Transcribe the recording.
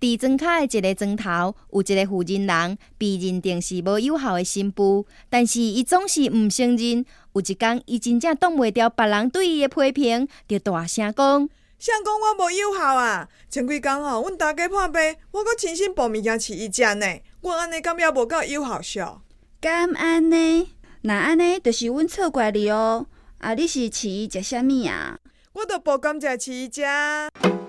伫庄卡的一个庄头，有一个负责人被认定是无有效的新妇，但是伊总是毋承认。有一天，伊真正挡袂牢别人对伊的批评，就大声讲：“相讲我无有效啊？前几工吼，阮大家破病，我阁亲身报物件饲伊食呢。我安尼感觉无够有效笑？敢安尼？那安尼，就是阮错怪你哦。啊，你是饲伊食啥物啊？我都无感蔗饲伊食。